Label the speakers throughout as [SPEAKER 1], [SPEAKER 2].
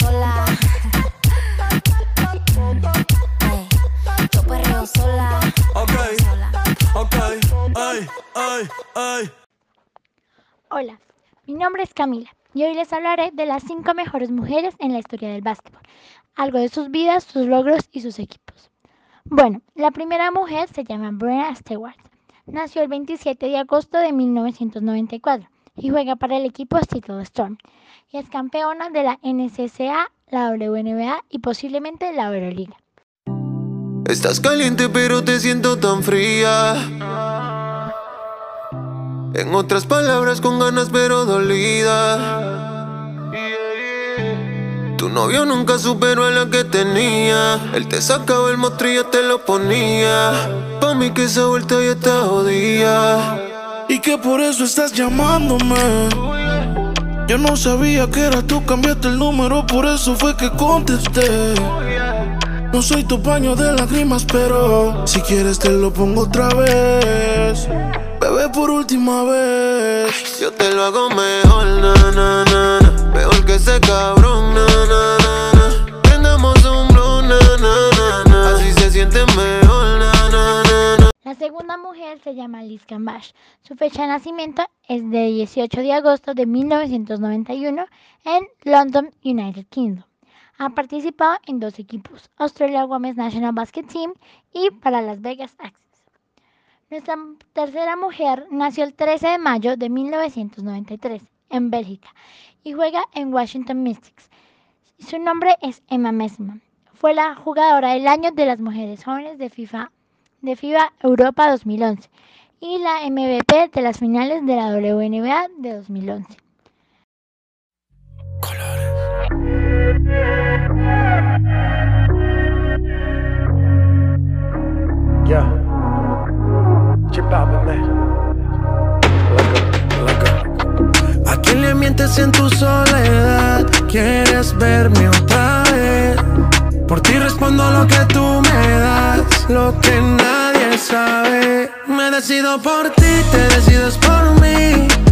[SPEAKER 1] Sola. Yo perreo sola.
[SPEAKER 2] Ok,
[SPEAKER 1] sola.
[SPEAKER 2] ok, ay, ay, ay.
[SPEAKER 3] Hola, mi nombre es Camila y hoy les hablaré de las 5 mejores mujeres en la historia del básquetbol, algo de sus vidas, sus logros y sus equipos. Bueno, la primera mujer se llama Brenna Stewart. Nació el 27 de agosto de 1994 y juega para el equipo Seattle Storm y es campeona de la NCCA, la WNBA y posiblemente la Euroliga.
[SPEAKER 4] Estás caliente pero te siento tan fría. En otras palabras, con ganas pero dolida. Tu novio nunca superó a la que tenía. Él te sacaba el mostrillo, te lo ponía. Pa' mí que esa vuelta ya está jodida.
[SPEAKER 2] Y que por eso estás llamándome. Yo no sabía que era tú, cambiaste el número, por eso fue que contesté. No soy tu paño de lágrimas, pero si quieres te lo pongo otra vez. Bebé, por última vez.
[SPEAKER 4] Yo te lo hago mejor, na. Mejor que ese cabrón,
[SPEAKER 3] segunda mujer se llama Liz Cambage. Su fecha de nacimiento es de 18 de agosto de 1991 en London, United Kingdom. Ha participado en dos equipos, Australia Women's National Basket Team y para Las Vegas Access. Nuestra tercera mujer nació el 13 de mayo de 1993 en Bélgica y juega en Washington Mystics. Su nombre es Emma Messman. Fue la jugadora del año de las mujeres jóvenes de FIFA de FIBA Europa 2011 y la MVP de las finales de la WNBA de 2011.
[SPEAKER 5] Yeah. Chip out, man.
[SPEAKER 2] ¿A quién le mientes en tu soledad? ¿Quieres verme otra vez? Por ti respondo lo que tú me lo que nadie sabe. Me decido por ti, te decides por mí.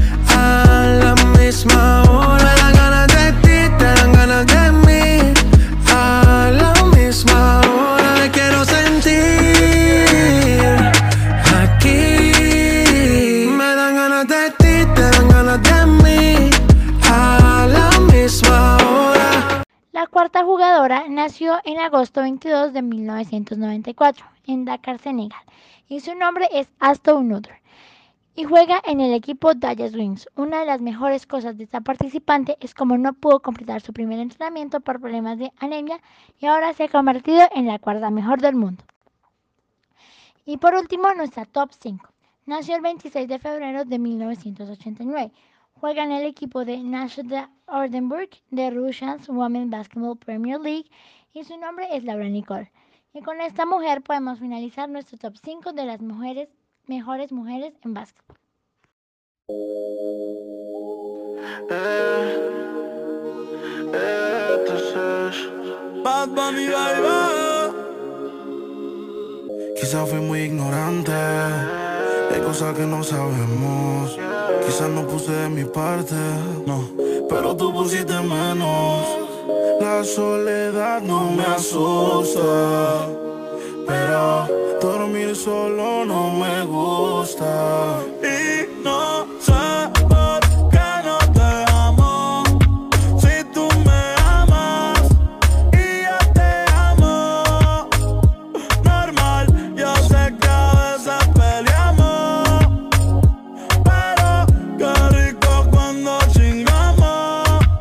[SPEAKER 3] Cuarta jugadora nació en agosto 22 de 1994 en Dakar, Senegal, y su nombre es Aston Nutter. Y juega en el equipo Dallas Wings. Una de las mejores cosas de esta participante es como no pudo completar su primer entrenamiento por problemas de anemia y ahora se ha convertido en la cuarta mejor del mundo. Y por último, nuestra top 5. Nació el 26 de febrero de 1989. Juega en el equipo de National Oldenburg de Russians Women's Basketball Premier League y su nombre es Laura Nicole. Y con esta mujer podemos finalizar nuestro top 5 de las mujeres, mejores mujeres en básquetbol.
[SPEAKER 2] Quizás fui muy ignorante. Hay cosas que no sabemos. Quizás no puse de mi parte. No, pero tú pusiste menos. La soledad no me asusta. Pero dormir solo no me gusta.